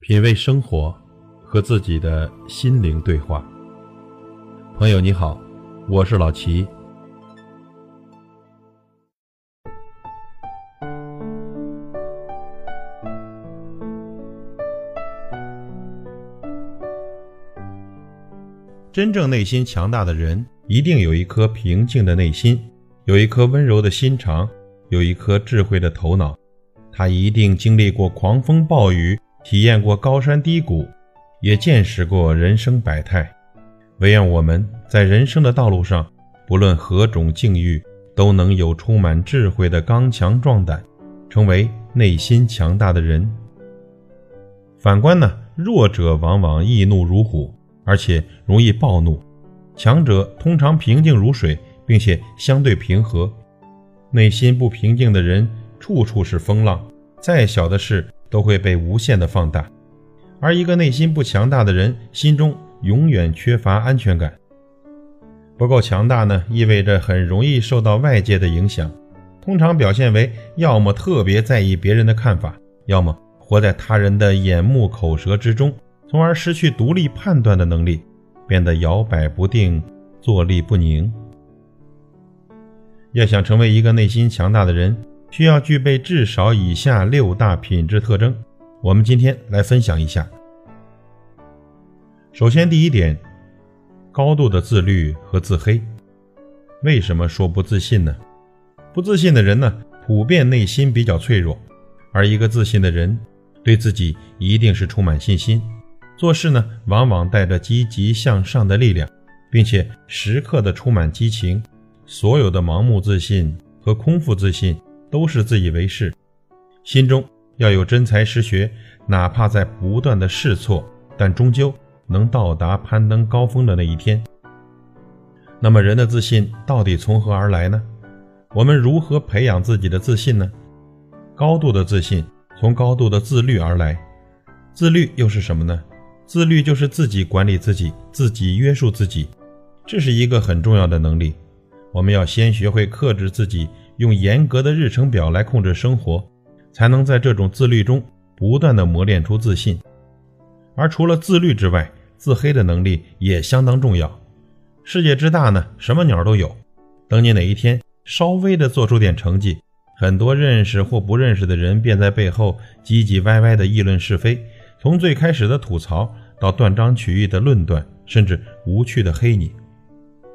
品味生活，和自己的心灵对话。朋友你好，我是老齐。真正内心强大的人，一定有一颗平静的内心，有一颗温柔的心肠，有一颗智慧的头脑。他一定经历过狂风暴雨。体验过高山低谷，也见识过人生百态。唯愿我们在人生的道路上，不论何种境遇，都能有充满智慧的刚强壮胆，成为内心强大的人。反观呢，弱者往往易怒如虎，而且容易暴怒；强者通常平静如水，并且相对平和。内心不平静的人，处处是风浪，再小的事。都会被无限的放大，而一个内心不强大的人，心中永远缺乏安全感。不够强大呢，意味着很容易受到外界的影响，通常表现为要么特别在意别人的看法，要么活在他人的眼目口舌之中，从而失去独立判断的能力，变得摇摆不定、坐立不宁。要想成为一个内心强大的人，需要具备至少以下六大品质特征，我们今天来分享一下。首先，第一点，高度的自律和自黑。为什么说不自信呢？不自信的人呢，普遍内心比较脆弱，而一个自信的人，对自己一定是充满信心，做事呢，往往带着积极向上的力量，并且时刻的充满激情。所有的盲目自信和空腹自信。都是自以为是，心中要有真才实学，哪怕在不断的试错，但终究能到达攀登高峰的那一天。那么，人的自信到底从何而来呢？我们如何培养自己的自信呢？高度的自信从高度的自律而来，自律又是什么呢？自律就是自己管理自己，自己约束自己，这是一个很重要的能力。我们要先学会克制自己。用严格的日程表来控制生活，才能在这种自律中不断的磨练出自信。而除了自律之外，自黑的能力也相当重要。世界之大呢，什么鸟都有。等你哪一天稍微的做出点成绩，很多认识或不认识的人便在背后唧唧歪歪的议论是非，从最开始的吐槽到断章取义的论断，甚至无趣的黑你。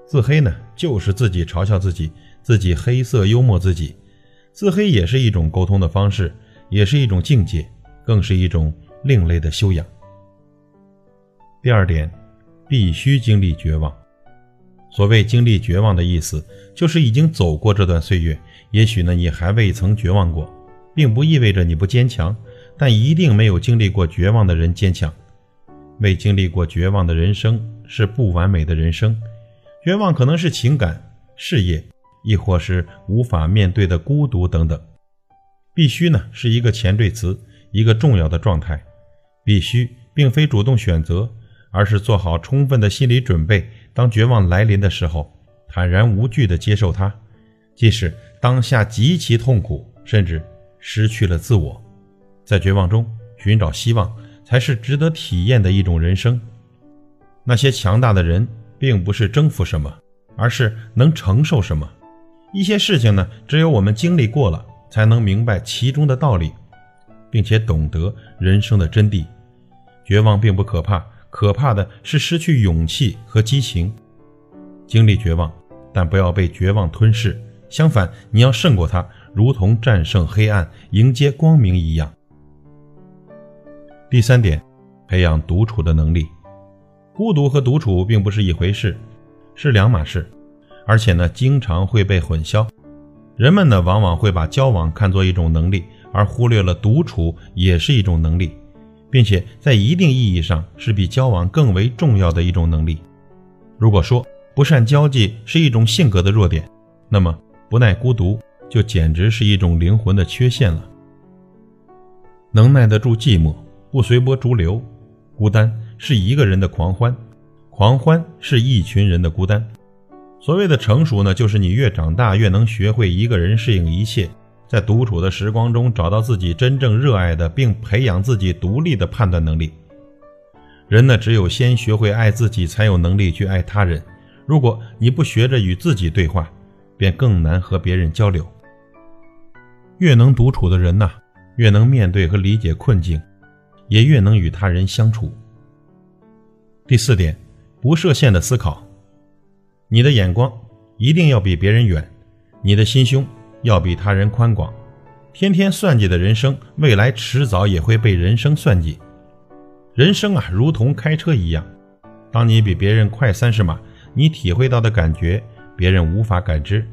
自黑呢，就是自己嘲笑自己。自己黑色幽默自己，自黑也是一种沟通的方式，也是一种境界，更是一种另类的修养。第二点，必须经历绝望。所谓经历绝望的意思，就是已经走过这段岁月。也许呢，你还未曾绝望过，并不意味着你不坚强，但一定没有经历过绝望的人坚强。未经历过绝望的人生是不完美的人生。绝望可能是情感、事业。亦或是无法面对的孤独等等，必须呢是一个前缀词，一个重要的状态。必须并非主动选择，而是做好充分的心理准备。当绝望来临的时候，坦然无惧地接受它，即使当下极其痛苦，甚至失去了自我，在绝望中寻找希望，才是值得体验的一种人生。那些强大的人，并不是征服什么，而是能承受什么。一些事情呢，只有我们经历过了，才能明白其中的道理，并且懂得人生的真谛。绝望并不可怕，可怕的是失去勇气和激情。经历绝望，但不要被绝望吞噬，相反，你要胜过它，如同战胜黑暗，迎接光明一样。第三点，培养独处的能力。孤独和独处并不是一回事，是两码事。而且呢，经常会被混淆。人们呢，往往会把交往看作一种能力，而忽略了独处也是一种能力，并且在一定意义上是比交往更为重要的一种能力。如果说不善交际是一种性格的弱点，那么不耐孤独就简直是一种灵魂的缺陷了。能耐得住寂寞，不随波逐流，孤单是一个人的狂欢，狂欢是一群人的孤单。所谓的成熟呢，就是你越长大越能学会一个人适应一切，在独处的时光中找到自己真正热爱的，并培养自己独立的判断能力。人呢，只有先学会爱自己，才有能力去爱他人。如果你不学着与自己对话，便更难和别人交流。越能独处的人呐，越能面对和理解困境，也越能与他人相处。第四点，不设限的思考。你的眼光一定要比别人远，你的心胸要比他人宽广。天天算计的人生，未来迟早也会被人生算计。人生啊，如同开车一样，当你比别人快三十码，你体会到的感觉，别人无法感知。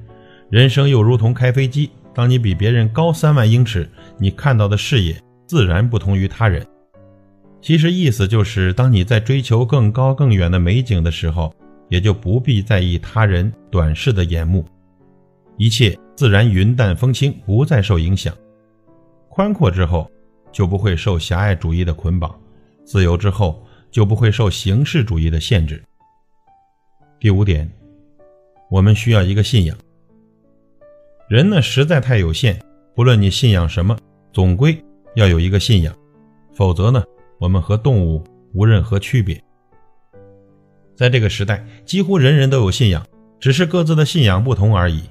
人生又如同开飞机，当你比别人高三万英尺，你看到的视野自然不同于他人。其实意思就是，当你在追求更高更远的美景的时候，也就不必在意他人短视的眼目，一切自然云淡风轻，不再受影响。宽阔之后，就不会受狭隘主义的捆绑；自由之后，就不会受形式主义的限制。第五点，我们需要一个信仰。人呢实在太有限，不论你信仰什么，总归要有一个信仰，否则呢，我们和动物无任何区别。在这个时代，几乎人人都有信仰，只是各自的信仰不同而已。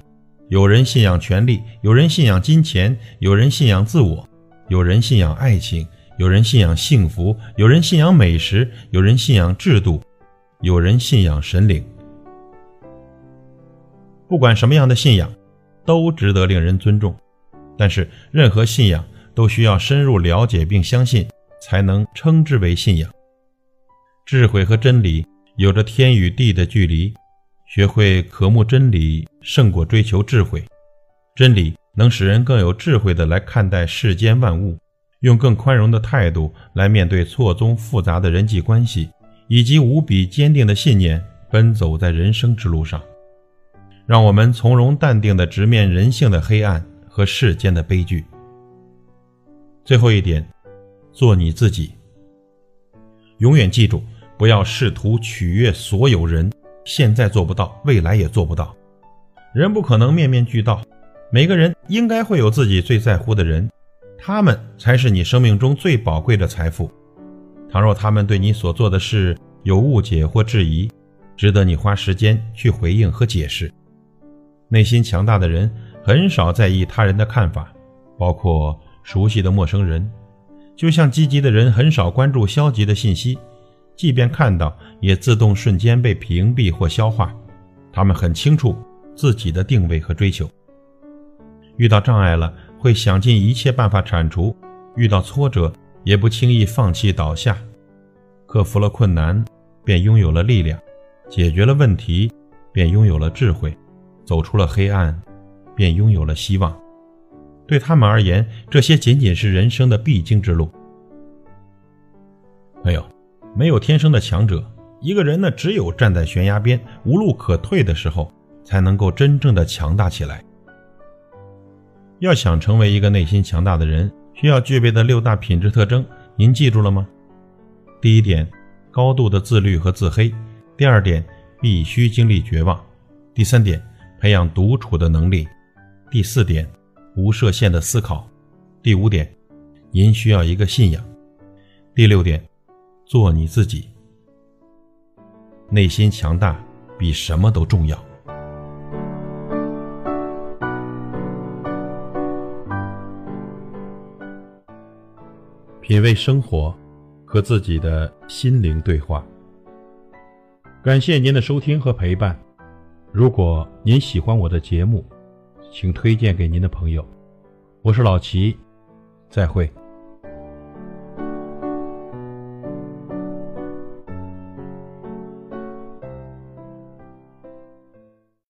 有人信仰权力，有人信仰金钱，有人信仰自我，有人信仰爱情，有人信仰幸福，有人信仰美食，有人信仰制度，有人信仰神灵。不管什么样的信仰。都值得令人尊重，但是任何信仰都需要深入了解并相信，才能称之为信仰。智慧和真理有着天与地的距离，学会渴慕真理胜过追求智慧。真理能使人更有智慧的来看待世间万物，用更宽容的态度来面对错综复杂的人际关系，以及无比坚定的信念，奔走在人生之路上。让我们从容淡定的直面人性的黑暗和世间的悲剧。最后一点，做你自己。永远记住，不要试图取悦所有人，现在做不到，未来也做不到。人不可能面面俱到，每个人应该会有自己最在乎的人，他们才是你生命中最宝贵的财富。倘若他们对你所做的事有误解或质疑，值得你花时间去回应和解释。内心强大的人很少在意他人的看法，包括熟悉的陌生人。就像积极的人很少关注消极的信息，即便看到，也自动瞬间被屏蔽或消化。他们很清楚自己的定位和追求。遇到障碍了，会想尽一切办法铲除；遇到挫折，也不轻易放弃倒下。克服了困难，便拥有了力量；解决了问题，便拥有了智慧。走出了黑暗，便拥有了希望。对他们而言，这些仅仅是人生的必经之路。朋友，没有天生的强者。一个人呢，只有站在悬崖边无路可退的时候，才能够真正的强大起来。要想成为一个内心强大的人，需要具备的六大品质特征，您记住了吗？第一点，高度的自律和自黑；第二点，必须经历绝望；第三点。培养独处的能力。第四点，无设限的思考。第五点，您需要一个信仰。第六点，做你自己。内心强大比什么都重要。品味生活，和自己的心灵对话。感谢您的收听和陪伴。如果您喜欢我的节目，请推荐给您的朋友。我是老齐，再会。